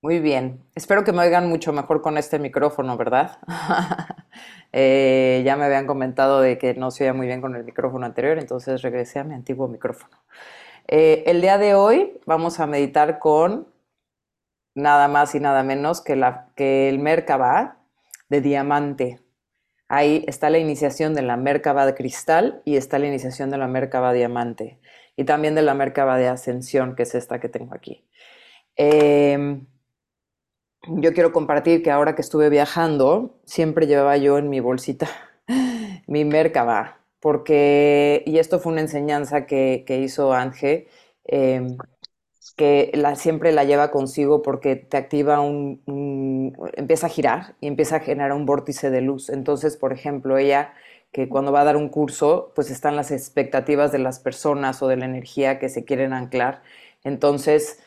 Muy bien. Espero que me oigan mucho mejor con este micrófono, ¿verdad? Eh, ya me habían comentado de que no se oía muy bien con el micrófono anterior, entonces regresé a mi antiguo micrófono. Eh, el día de hoy vamos a meditar con nada más y nada menos que, la, que el Merkaba de diamante. Ahí está la iniciación de la Merkaba de cristal y está la iniciación de la Merkaba diamante. Y también de la Merkaba de ascensión, que es esta que tengo aquí. Eh, yo quiero compartir que ahora que estuve viajando, siempre llevaba yo en mi bolsita mi Merkaba, porque, y esto fue una enseñanza que, que hizo Ángel, eh, que la, siempre la lleva consigo porque te activa un, empieza a girar y empieza a generar un vórtice de luz. Entonces, por ejemplo, ella que cuando va a dar un curso, pues están las expectativas de las personas o de la energía que se quieren anclar. Entonces,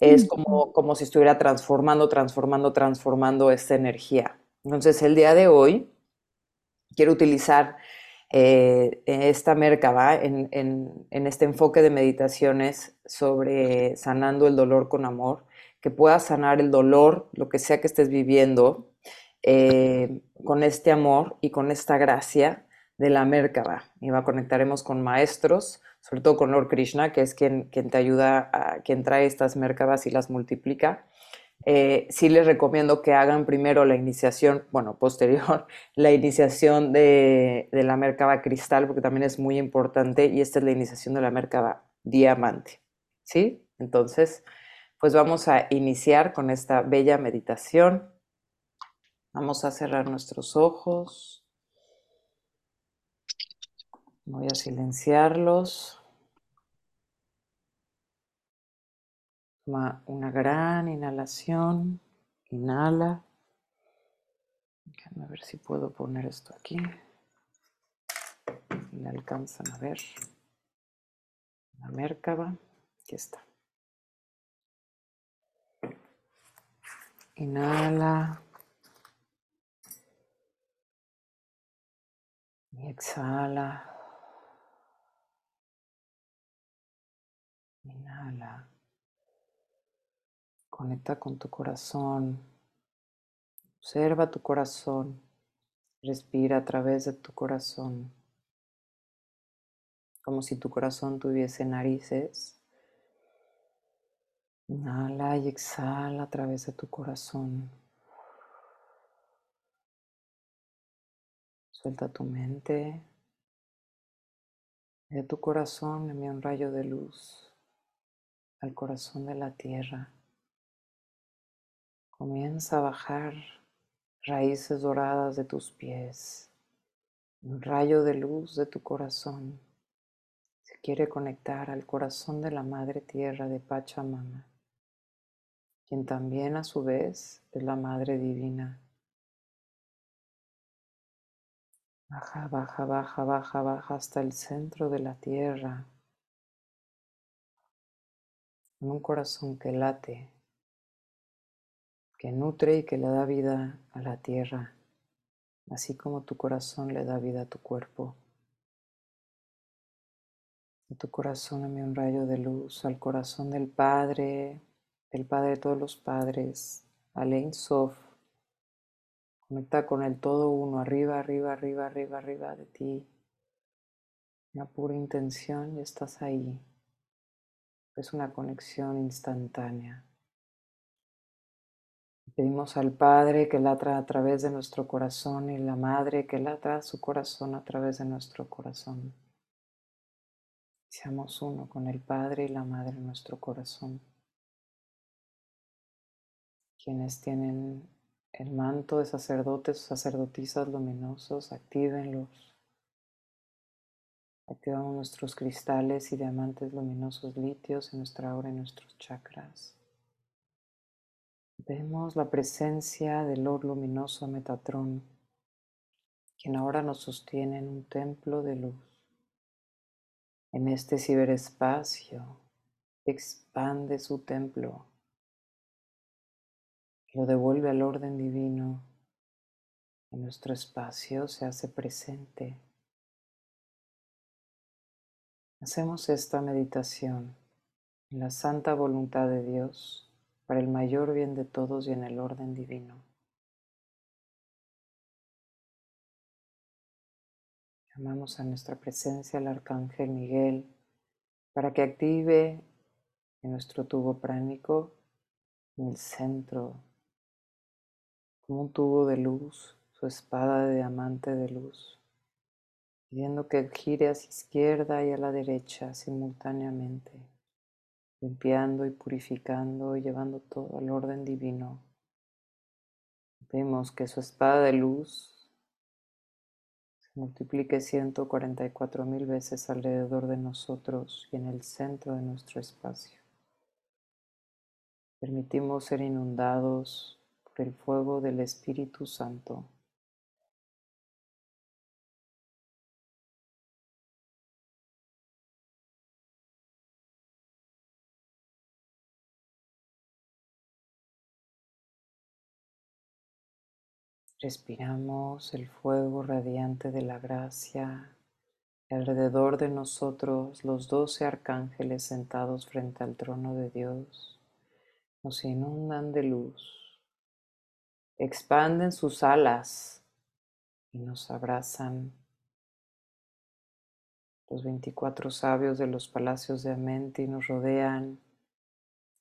es como, como si estuviera transformando, transformando, transformando esta energía. Entonces, el día de hoy quiero utilizar eh, esta Merkaba en, en, en, este enfoque de meditaciones sobre sanando el dolor con amor, que pueda sanar el dolor, lo que sea que estés viviendo, eh, con este amor y con esta gracia de la Merkaba. Y va, conectaremos con maestros, sobre todo con Lord Krishna, que es quien, quien te ayuda, a, quien trae estas Merkabas y las multiplica. Eh, sí les recomiendo que hagan primero la iniciación, bueno, posterior, la iniciación de, de la Merkaba cristal, porque también es muy importante, y esta es la iniciación de la Merkaba diamante. ¿Sí? Entonces, pues vamos a iniciar con esta bella meditación. Vamos a cerrar nuestros ojos. Voy a silenciarlos. Toma una gran inhalación. Inhala. Déjame ver si puedo poner esto aquí. Si me alcanzan a ver. La Merkaba. Aquí está. Inhala. Y exhala. Inhala. Conecta con tu corazón. Observa tu corazón. Respira a través de tu corazón. Como si tu corazón tuviese narices. Inhala y exhala a través de tu corazón. Suelta tu mente. De tu corazón envía un rayo de luz al corazón de la tierra. Comienza a bajar raíces doradas de tus pies, un rayo de luz de tu corazón. Se quiere conectar al corazón de la Madre Tierra de Pachamama, quien también a su vez es la Madre Divina. Baja, baja, baja, baja, baja hasta el centro de la tierra, con un corazón que late que nutre y que le da vida a la tierra, así como tu corazón le da vida a tu cuerpo. De tu corazón envía un rayo de luz al corazón del Padre, del Padre de todos los padres, Alein Sof. Conecta con el todo uno, arriba, arriba, arriba, arriba, arriba de ti. Una pura intención y estás ahí. Es una conexión instantánea. Pedimos al Padre que latra a través de nuestro corazón y la Madre que latra su corazón a través de nuestro corazón. Seamos uno con el Padre y la Madre en nuestro corazón. Quienes tienen el manto de sacerdotes o sacerdotisas luminosos, actívenlos. Activamos nuestros cristales y diamantes luminosos litios en nuestra aura y nuestros chakras. Vemos la presencia del Lord luminoso Metatrón, quien ahora nos sostiene en un templo de luz. En este ciberespacio expande su templo, lo devuelve al orden divino y nuestro espacio se hace presente. Hacemos esta meditación en la santa voluntad de Dios para el mayor bien de todos y en el orden divino. Llamamos a nuestra presencia al Arcángel Miguel para que active en nuestro tubo pránico en el centro, como un tubo de luz, su espada de diamante de luz, pidiendo que gire hacia izquierda y a la derecha simultáneamente, limpiando y purificando y llevando todo al orden divino. Pedimos que su espada de luz multiplique 144 mil veces alrededor de nosotros y en el centro de nuestro espacio. Permitimos ser inundados por el fuego del Espíritu Santo. Respiramos el fuego radiante de la gracia alrededor de nosotros los doce arcángeles sentados frente al trono de Dios nos inundan de luz, expanden sus alas y nos abrazan. Los veinticuatro sabios de los palacios de Amenti nos rodean,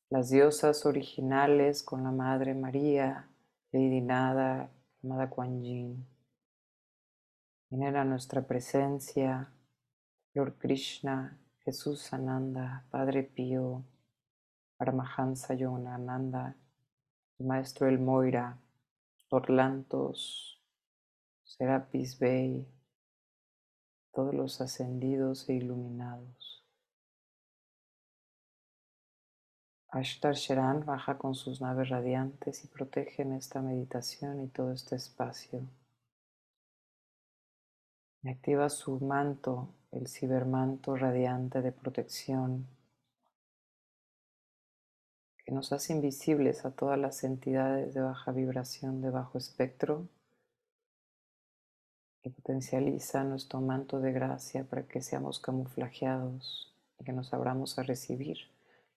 las diosas originales con la Madre María, Lady Nada, amada Kuan Yin. Venera nuestra presencia, Lord Krishna, Jesús Ananda, Padre Pío, Paramahansa Yogananda, Maestro El Moira, Lord Lantos, Serapis Bey, todos los ascendidos e iluminados. Ashtar Sheran baja con sus naves radiantes y protegen esta meditación y todo este espacio. Y activa su manto, el cibermanto radiante de protección, que nos hace invisibles a todas las entidades de baja vibración, de bajo espectro, y potencializa nuestro manto de gracia para que seamos camuflajeados y que nos abramos a recibir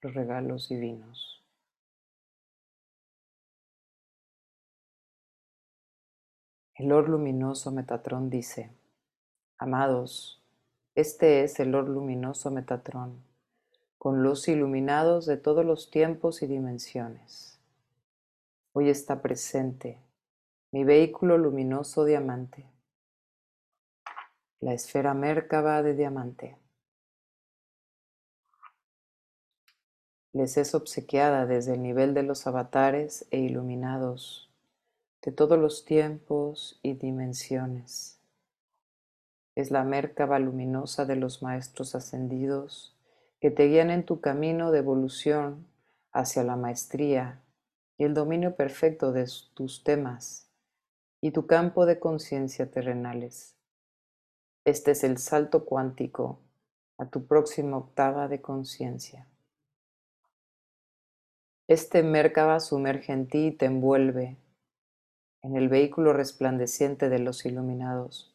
los regalos divinos. El Lord luminoso Metatrón dice, Amados, este es el Lord luminoso Metatrón, con los iluminados de todos los tiempos y dimensiones. Hoy está presente mi vehículo luminoso diamante, la esfera Mérkaba de diamante. Les es obsequiada desde el nivel de los avatares e iluminados de todos los tiempos y dimensiones. Es la Mérkaba luminosa de los maestros ascendidos que te guían en tu camino de evolución hacia la maestría y el dominio perfecto de tus temas y tu campo de conciencia terrenales. Este es el salto cuántico a tu próxima octava de conciencia. Este Merkaba sumerge en ti y te envuelve en el vehículo resplandeciente de los iluminados.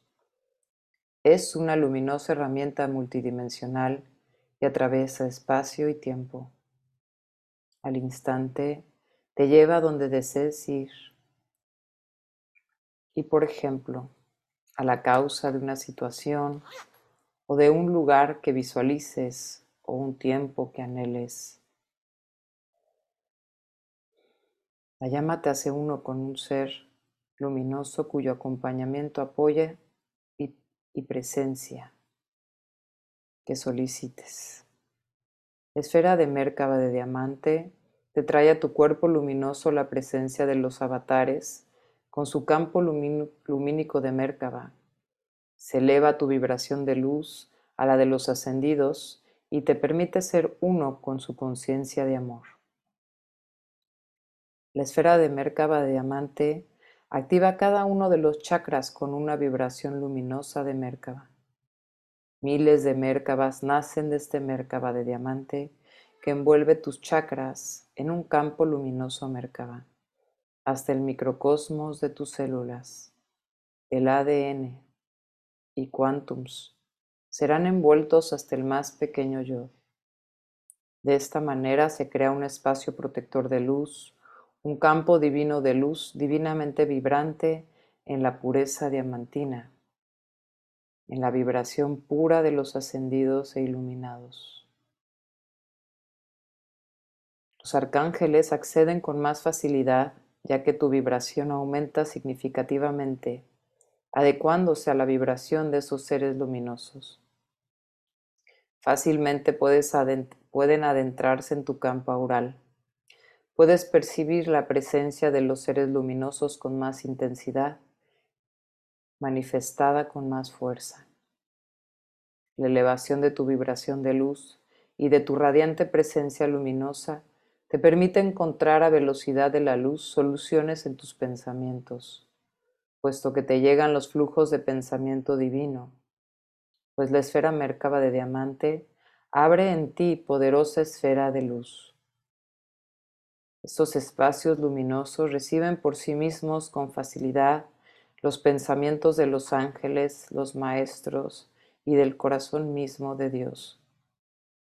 Es una luminosa herramienta multidimensional que atraviesa espacio y tiempo. Al instante te lleva donde desees ir. Y por ejemplo, a la causa de una situación o de un lugar que visualices o un tiempo que anheles. La llama te hace uno con un ser luminoso cuyo acompañamiento apoya y, presencia que solicites. Esfera de Mérkaba de diamante te trae a tu cuerpo luminoso la presencia de los avatares con su campo lumínico de Mérkaba. Se eleva tu vibración de luz a la de los ascendidos y te permite ser uno con su conciencia de amor. La esfera de Merkaba de diamante activa cada uno de los chakras con una vibración luminosa de Merkaba. Miles de Merkabas nacen de este Merkaba de diamante que envuelve tus chakras en un campo luminoso Merkaba, hasta el microcosmos de tus células. El ADN y quantums serán envueltos hasta el más pequeño yo. De esta manera se crea un espacio protector de luz, un campo divino de luz divinamente vibrante en la pureza diamantina, en la vibración pura de los ascendidos e iluminados. Los arcángeles acceden con más facilidad ya que tu vibración aumenta significativamente, adecuándose a la vibración de esos seres luminosos. Fácilmente pueden adentrarse en tu campo aural. Puedes percibir la presencia de los seres luminosos con más intensidad, manifestada con más fuerza. La elevación de tu vibración de luz y de tu radiante presencia luminosa te permite encontrar a velocidad de la luz soluciones en tus pensamientos, puesto que te llegan los flujos de pensamiento divino, pues la esfera Mérkaba de diamante abre en ti poderosa esfera de luz. Estos espacios luminosos reciben por sí mismos con facilidad los pensamientos de los ángeles, los maestros y del corazón mismo de Dios.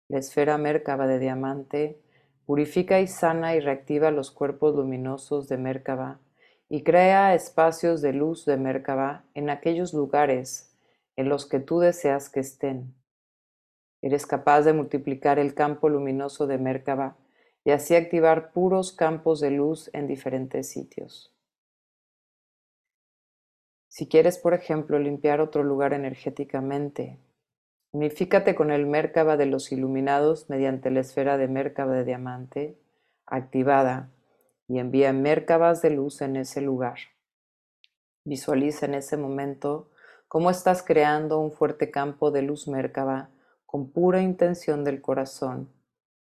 La esfera Mérkaba de diamante Purifica y sana y reactiva los cuerpos luminosos de Merkaba y crea espacios de luz de Merkaba en aquellos lugares en los que tú deseas que estén. Eres capaz de multiplicar el campo luminoso de Merkaba y así activar puros campos de luz en diferentes sitios. Si quieres, por ejemplo, limpiar otro lugar energéticamente, Unifícate con el Mérkaba de los iluminados mediante la esfera de Mérkaba de diamante activada y envía Mérkabas de luz en ese lugar. Visualiza en ese momento cómo estás creando un fuerte campo de luz Mérkaba con pura intención del corazón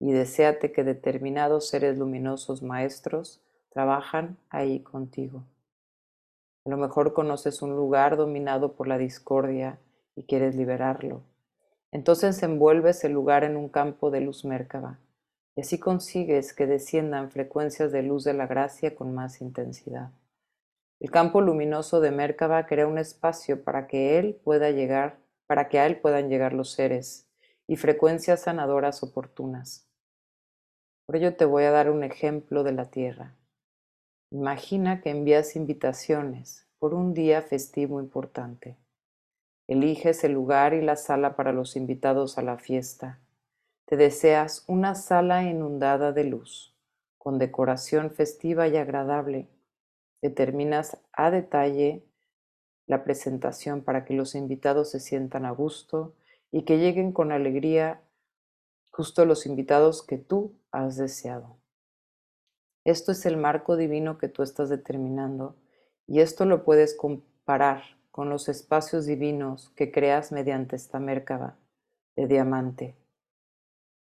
y deséate que determinados seres luminosos maestros trabajan ahí contigo. A lo mejor conoces un lugar dominado por la discordia y quieres liberarlo entonces envuelves el lugar en un campo de luz Mérkaba y así consigues que desciendan frecuencias de luz de la gracia con más intensidad. El campo luminoso de Mérkaba crea un espacio para que él pueda llegar, para que a él puedan llegar los seres y frecuencias sanadoras oportunas. Por ello te voy a dar un ejemplo de la tierra. Imagina que envías invitaciones por un día festivo importante. Eliges el lugar y la sala para los invitados a la fiesta. Te deseas una sala inundada de luz, con decoración festiva y agradable. Determinas a detalle la presentación para que los invitados se sientan a gusto y que lleguen con alegría justo los invitados que tú has deseado. Esto es el marco divino que tú estás determinando y esto lo puedes comparar con los espacios divinos que creas mediante esta Mérkaba de diamante.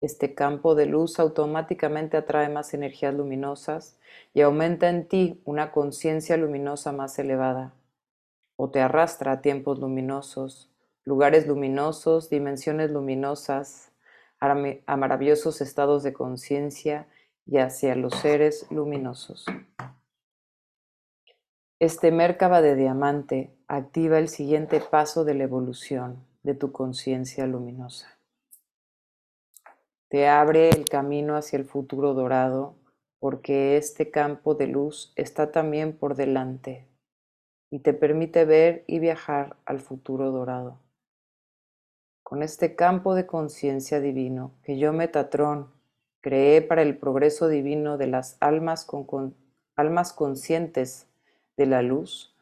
Este campo de luz automáticamente atrae más energías luminosas y aumenta en ti una conciencia luminosa más elevada, o te arrastra a tiempos luminosos, lugares luminosos, dimensiones luminosas, a maravillosos estados de conciencia y hacia los seres luminosos. Este Mérkaba de diamante activa el siguiente paso de la evolución de tu conciencia luminosa. Te abre el camino hacia el futuro dorado porque este campo de luz está también por delante y te permite ver y viajar al futuro dorado. Con este campo de conciencia divino que yo, Metatrón, creé para el progreso divino de las almas, con, almas conscientes de la luz,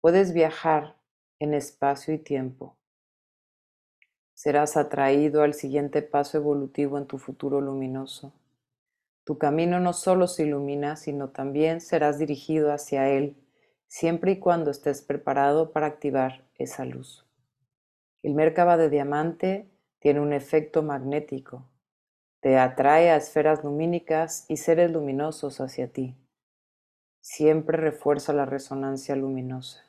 Puedes viajar en espacio y tiempo. Serás atraído al siguiente paso evolutivo en tu futuro luminoso. Tu camino no solo se ilumina, sino también serás dirigido hacia él, siempre y cuando estés preparado para activar esa luz. El Merkaba de diamante tiene un efecto magnético. Te atrae a esferas lumínicas y seres luminosos hacia ti. Siempre refuerza la resonancia luminosa.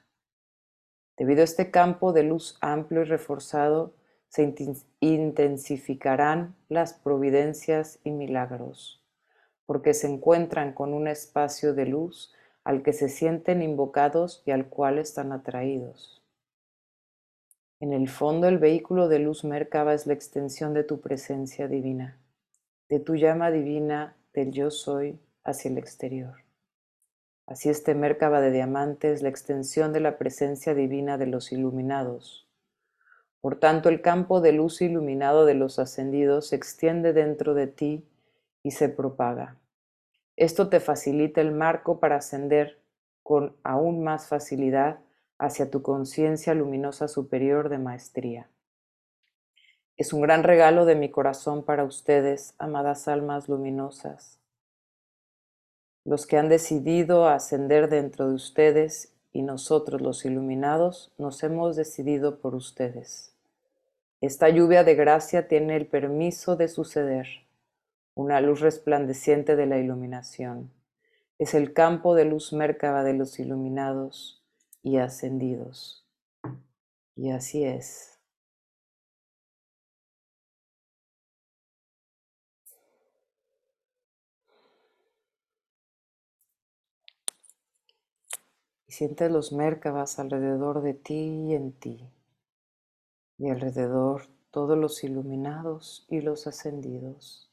Debido a este campo de luz amplio y reforzado, se intensificarán las providencias y milagros, porque se encuentran con un espacio de luz al que se sienten invocados y al cual están atraídos. En el fondo, el vehículo de luz Merkaba es la extensión de tu presencia divina. de tu llama divina del yo soy hacia el exterior. Así este Merkaba de diamante es la extensión de la presencia divina de los iluminados. Por tanto, el campo de luz iluminado de los ascendidos se extiende dentro de ti y se propaga. Esto te facilita el marco para ascender con aún más facilidad hacia tu conciencia luminosa superior de maestría. Es un gran regalo de mi corazón para ustedes, amadas almas luminosas, los que han decidido ascender dentro de ustedes y nosotros los iluminados nos hemos decidido por ustedes. Esta lluvia de gracia tiene el permiso de suceder, una luz resplandeciente de la iluminación. Es el campo de luz mércaba de los iluminados y ascendidos. Y así es. y sientes los Mérkabas alrededor de ti y en ti, y alrededor todos los iluminados y los ascendidos,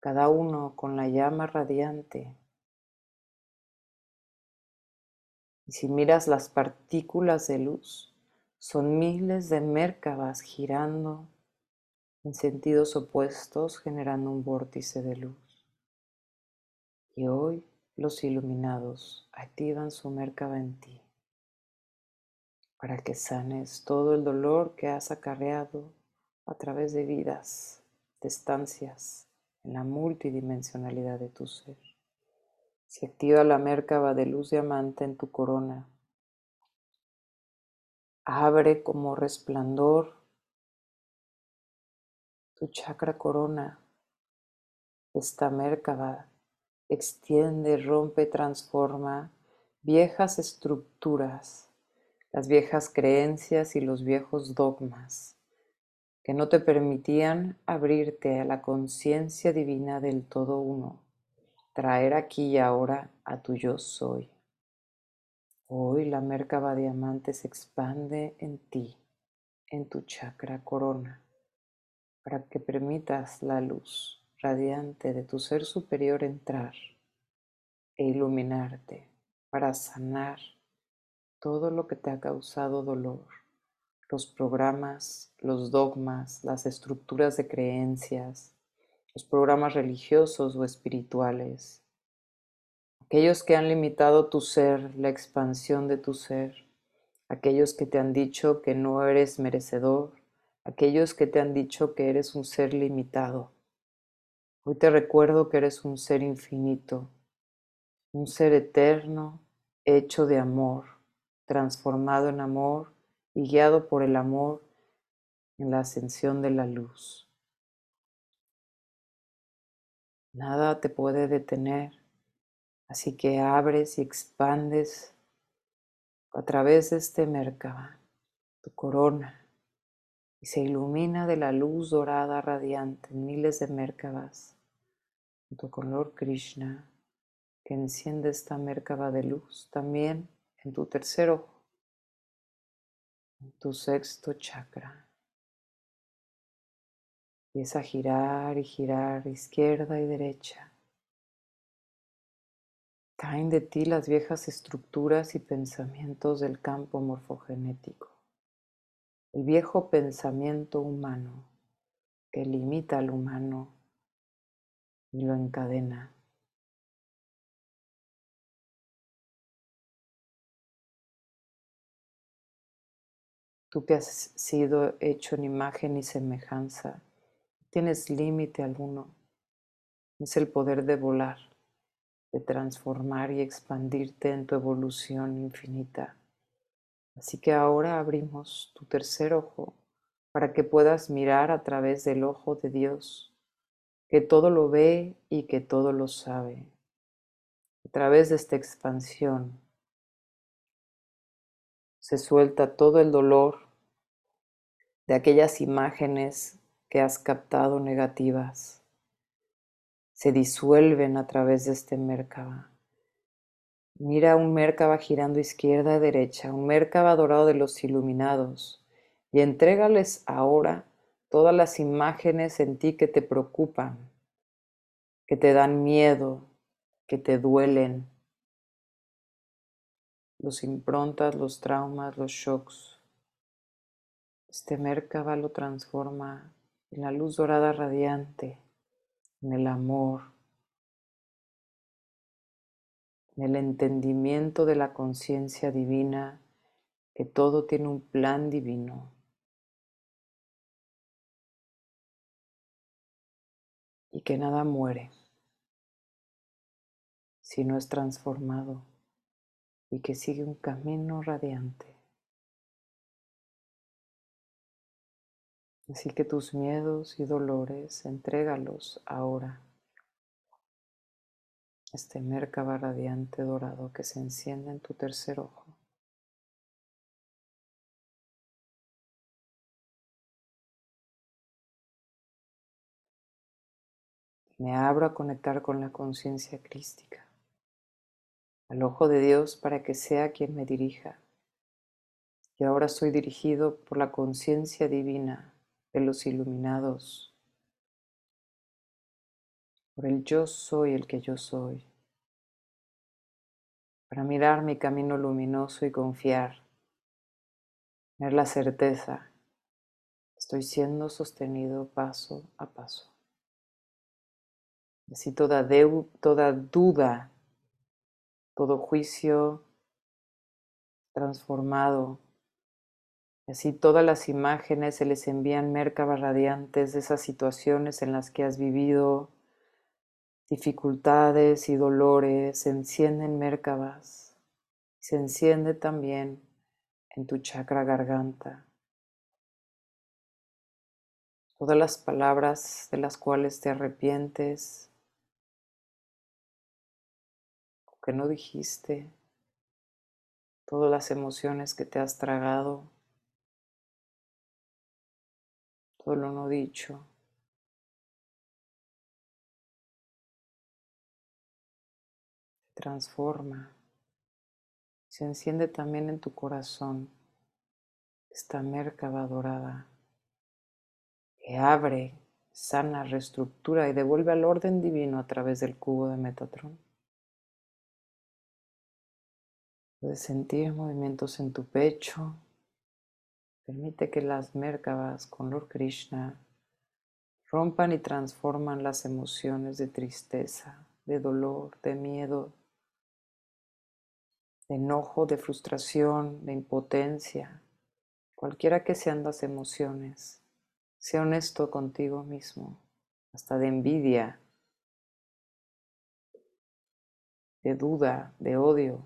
cada uno con la llama radiante. Y si miras las partículas de luz, son miles de Mérkabas girando en sentidos opuestos, generando un vórtice de luz. Y hoy los iluminados activan su Merkaba en ti para que sanes todo el dolor que has acarreado a través de vidas, de estancias en la multidimensionalidad de tu ser. Se activa la Merkaba de luz diamante en tu corona. Abre como resplandor tu chakra corona, esta Merkaba extiende, rompe, transforma viejas estructuras, las viejas creencias y los viejos dogmas que no te permitían abrirte a la conciencia divina del todo uno, traer aquí y ahora a tu yo soy. Hoy la Merkaba diamante se expande en ti, en tu chakra corona, para que permitas la luz radiante de tu ser superior entrar e iluminarte para sanar todo lo que te ha causado dolor, los programas, los dogmas, las estructuras de creencias, los programas religiosos o espirituales, aquellos que han limitado tu ser, la expansión de tu ser, aquellos que te han dicho que no eres merecedor, aquellos que te han dicho que eres un ser limitado. Hoy te recuerdo que eres un ser infinito, un ser eterno, hecho de amor, transformado en amor y guiado por el amor en la ascensión de la luz. Nada te puede detener, así que abres y expandes a través de este Merkaba, tu corona, y se ilumina de la luz dorada radiante miles de Merkabas tu color Krishna, que enciende esta Merkaba de luz también en tu tercer ojo, en tu sexto chakra. Empieza a girar y girar izquierda y derecha. Caen de ti las viejas estructuras y pensamientos del campo morfogenético. El viejo pensamiento humano que limita al humano y lo encadena. Tú que has sido hecho en imagen y semejanza, tienes límite alguno. Es el poder de volar, de transformar y expandirte en tu evolución infinita. Así que ahora abrimos tu tercer ojo para que puedas mirar a través del ojo de Dios que todo lo ve y que todo lo sabe. A través de esta expansión se suelta todo el dolor de aquellas imágenes que has captado negativas. Se disuelven a través de este Merkaba. Mira un Merkaba girando izquierda a derecha, un Merkaba dorado de los iluminados, y entrégales ahora todas las imágenes en ti que te preocupan, que te dan miedo, que te duelen, los improntas, los traumas, los shocks. Este Merkaba lo transforma en la luz dorada radiante, en el amor, en el entendimiento de la conciencia divina, que todo tiene un plan divino. Y que nada muere si no es transformado y que sigue un camino radiante. Así que tus miedos y dolores, entrégalos ahora. Este Merkaba radiante dorado que se enciende en tu tercer ojo. Me abro a conectar con la conciencia crística, al ojo de Dios para que sea quien me dirija. Y ahora soy dirigido por la conciencia divina los iluminados, por el yo soy el que yo soy, para mirar mi camino luminoso y confiar, tener la certeza, estoy siendo sostenido paso a paso. Así toda, toda duda, todo juicio transformado Así todas las imágenes se les envían Merkabas radiantes de esas situaciones en las que has vivido, dificultades y dolores, se encienden Merkabas. Se enciende también en tu chakra garganta. Todas las palabras de las cuales te arrepientes, que no dijiste, todas las emociones que te has tragado lo no dicho. Se transforma. Se enciende también en tu corazón esta mercaba dorada que abre, sana, reestructura y devuelve al orden divino a través del cubo de Metatron. Puedes sentir movimientos en tu pecho, Permite que las Merkabas con Lord Krishna rompan y transforman las emociones de tristeza, de dolor, de miedo, de enojo, de frustración, de impotencia, cualquiera que sean las emociones. Sea honesto contigo mismo, hasta de envidia, de duda, de odio,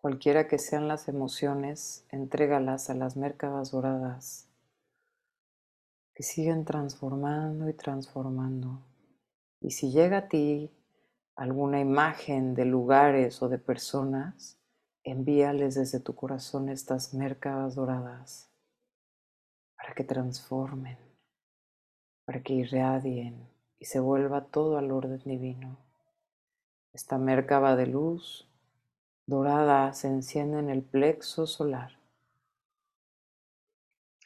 Cualquiera que sean las emociones, entrégalas a las mercabas doradas que siguen transformando y transformando. Y si llega a ti alguna imagen de lugares o de personas, envíales desde tu corazón estas mercabas doradas para que transformen, para que irradien y se vuelva todo al orden divino. Esta mercaba de luz dorada se enciende en el plexo solar.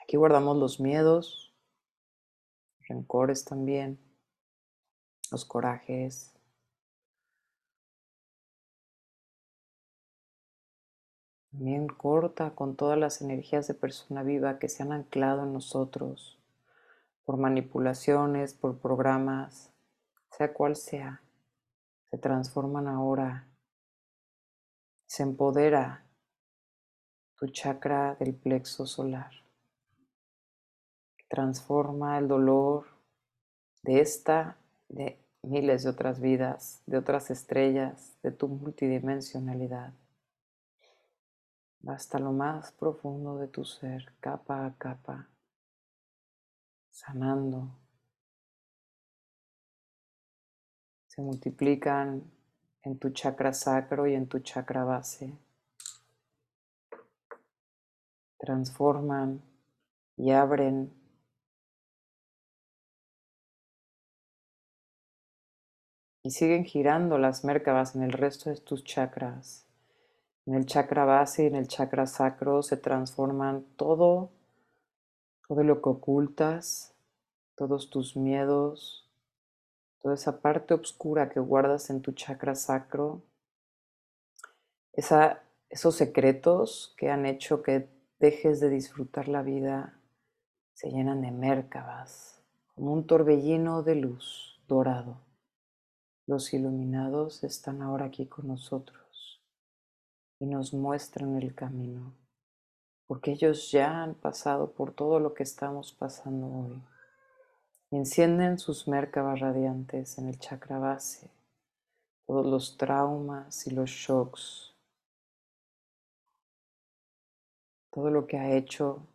Aquí guardamos los miedos, rencores también, los corajes. También corta con todas las energías de persona viva que se han anclado en nosotros por manipulaciones, por programas, sea cual sea, se transforman ahora se empodera tu chakra del plexo solar. Transforma el dolor de esta, de miles de otras vidas, de otras estrellas, de tu multidimensionalidad. hasta lo más profundo de tu ser, capa a capa, sanando. Se multiplican en tu chakra sacro y en tu chakra base. Transforman y abren y siguen girando las mércabas en el resto de tus chakras En el chakra base y en el chakra sacro se transforman todo, todo lo que ocultas, todos tus miedos, toda esa parte oscura que guardas en tu chakra sacro, esa, esos secretos que han hecho que dejes de disfrutar la vida, se llenan de mércabas, como un torbellino de luz dorado. Los iluminados están ahora aquí con nosotros y nos muestran el camino, porque ellos ya han pasado por todo lo que estamos pasando hoy. Encienden sus mércabas radiantes en el chakra base, todos los traumas y los shocks, todo lo que ha hecho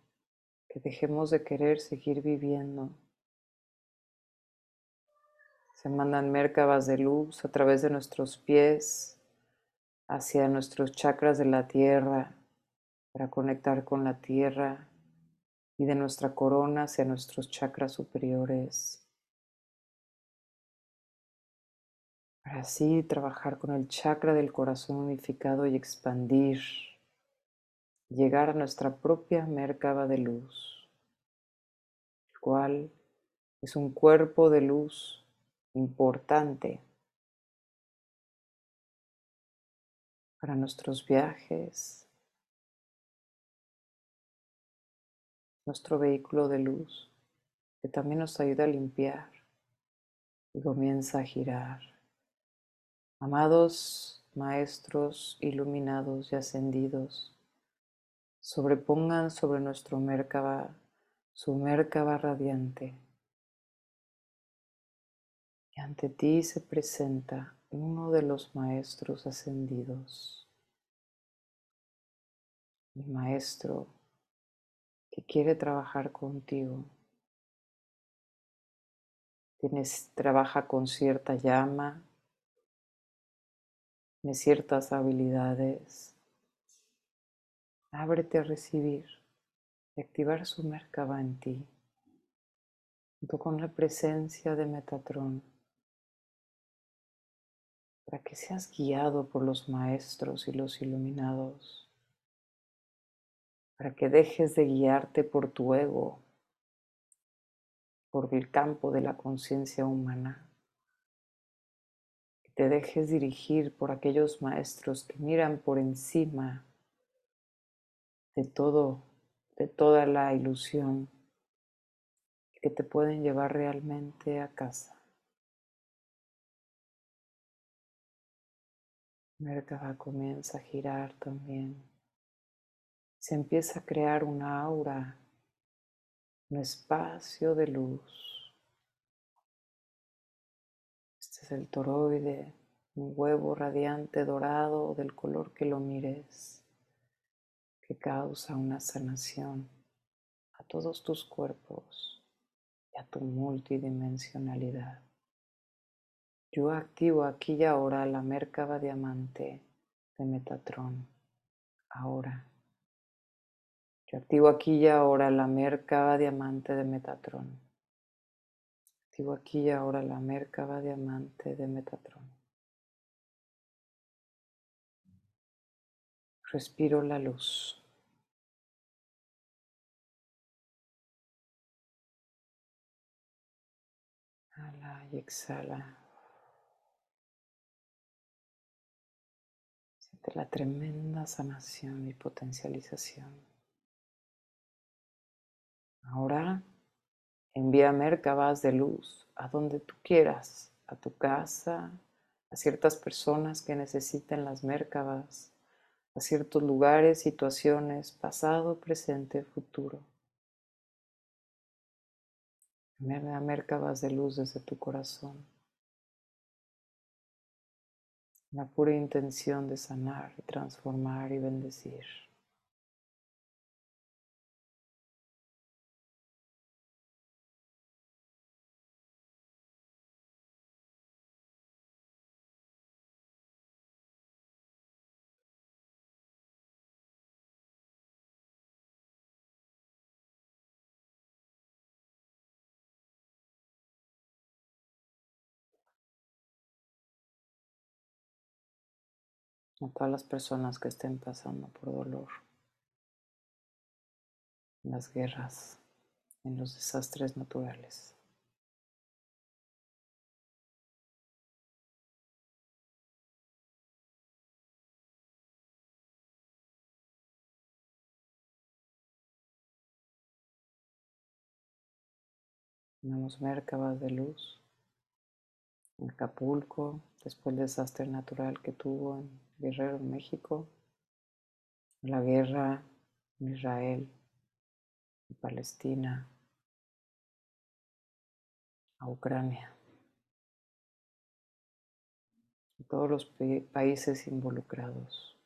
que dejemos de querer seguir viviendo. Se mandan mércabas de luz a través de nuestros pies hacia nuestros chakras de la tierra para conectar con la tierra y de nuestra corona hacia nuestros chakras superiores. Para así trabajar con el chakra del corazón unificado y expandir llegar a nuestra propia Merkaba de luz, el cual es un cuerpo de luz importante para nuestros viajes, nuestro vehículo de luz, que también nos ayuda a limpiar y comienza a girar. Amados maestros iluminados y ascendidos, sobrepongan sobre nuestro Merkaba su Merkaba radiante. Y ante ti se presenta uno de los maestros ascendidos, mi maestro que quiere trabajar contigo. Tienes, trabaja con cierta llama, tiene ciertas habilidades Ábrete a recibir y activar su Merkaba en ti, junto con la presencia de Metatron, para que seas guiado por los maestros y los iluminados, para que dejes de guiarte por tu ego, por el campo de la conciencia humana, que te dejes dirigir por aquellos maestros que miran por encima de todo, de toda la ilusión que te pueden llevar realmente a casa. Merkaba comienza a girar también. Se empieza a crear una aura, un espacio de luz. Este es el toroide, un huevo radiante dorado del color que lo mires que causa una sanación a todos tus cuerpos y a tu multidimensionalidad. Yo activo aquí y ahora la Merkaba Diamante de Metatron. Ahora. Yo activo aquí y ahora la Merkaba Diamante de Metatron. Activo aquí y ahora la Merkaba Diamante de Metatron. Respiro la luz. y exhala. Siente la tremenda sanación y potencialización. Ahora envía mercabas de luz a donde tú quieras, a tu casa, a ciertas personas que necesiten las mercabas, a ciertos lugares, situaciones, pasado, presente, futuro. a Merkabas de luz desde tu corazón. La pura intención de sanar y transformar y bendecir. A todas las personas que estén pasando por dolor, en las guerras, en los desastres naturales. Tenemos Mércabas de luz Acapulco, después del desastre natural que tuvo en Guerrero, México, la guerra en Israel, Palestina, a Ucrania, y todos los países involucrados.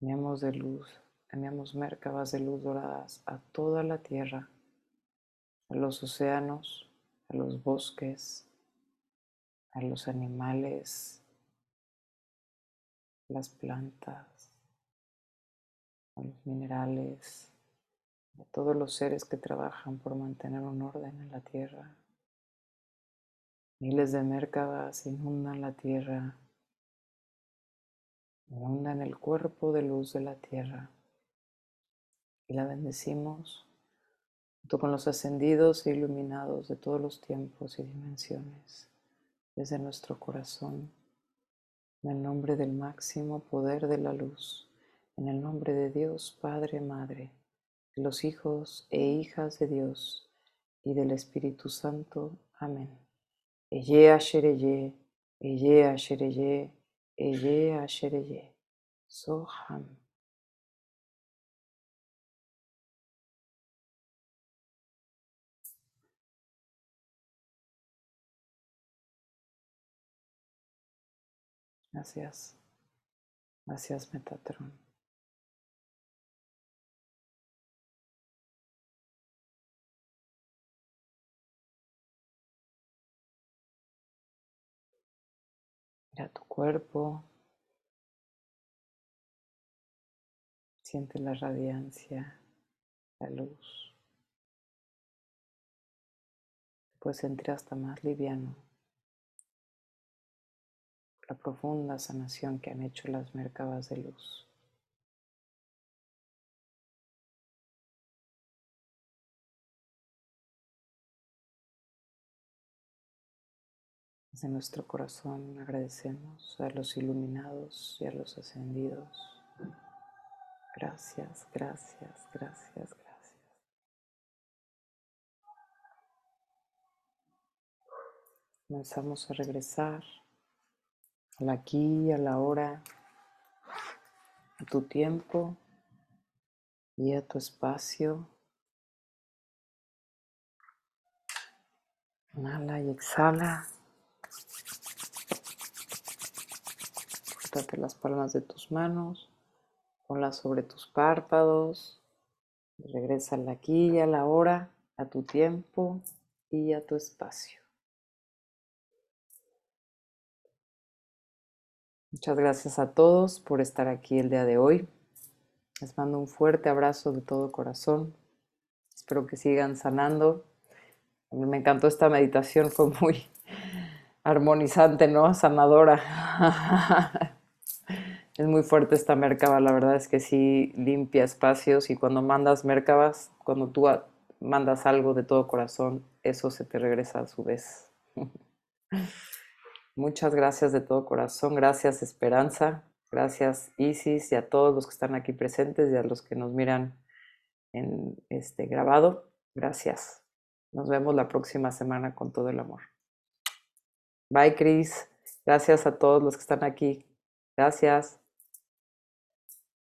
Enviamos de luz, enviamos Mércabas de luz doradas a toda la tierra a los océanos, a los bosques, a los animales, las plantas, a los minerales, a todos los seres que trabajan por mantener un orden en la tierra. Miles de Mércabas inundan la tierra, inundan el cuerpo de luz de la tierra y la bendecimos junto con los ascendidos e iluminados de todos los tiempos y dimensiones, desde nuestro corazón, en el nombre del máximo poder de la luz, en el nombre de Dios Padre, Madre, de los hijos e hijas de Dios y del Espíritu Santo. Amén. Eye Ashereye, Eye Ashereye, Eye Ashereye, Soham. Gracias. Gracias, Metatron. Mira tu cuerpo. Siente la radiancia, la luz. puedes sentir hasta más liviano la profunda sanación que han hecho las mercabas de luz. Desde nuestro corazón agradecemos a los iluminados y a los ascendidos. Gracias, gracias, gracias, gracias. Comenzamos a regresar al aquí, a la hora, a tu tiempo y a tu espacio. Inhala y exhala. Frótate las palmas de tus manos, ponlas sobre tus párpados. regresa al aquí y a la hora, a tu tiempo y a tu espacio. Muchas gracias a todos por estar aquí el día de hoy. Les mando un fuerte abrazo de todo corazón. Espero que sigan sanando. Me encantó esta meditación, fue muy armonizante, ¿no? Sanadora. Es muy fuerte esta Merkaba, la verdad es que sí limpia espacios y cuando mandas Merkabas, cuando tú mandas algo de todo corazón, eso se te regresa a su vez. Muchas gracias de todo corazón. Gracias Esperanza. Gracias Isis y a todos los que están aquí presentes y a los que nos miran en este grabado. Gracias. Nos vemos la próxima semana con todo el amor. Bye Cris. Gracias a todos los que están aquí. Gracias.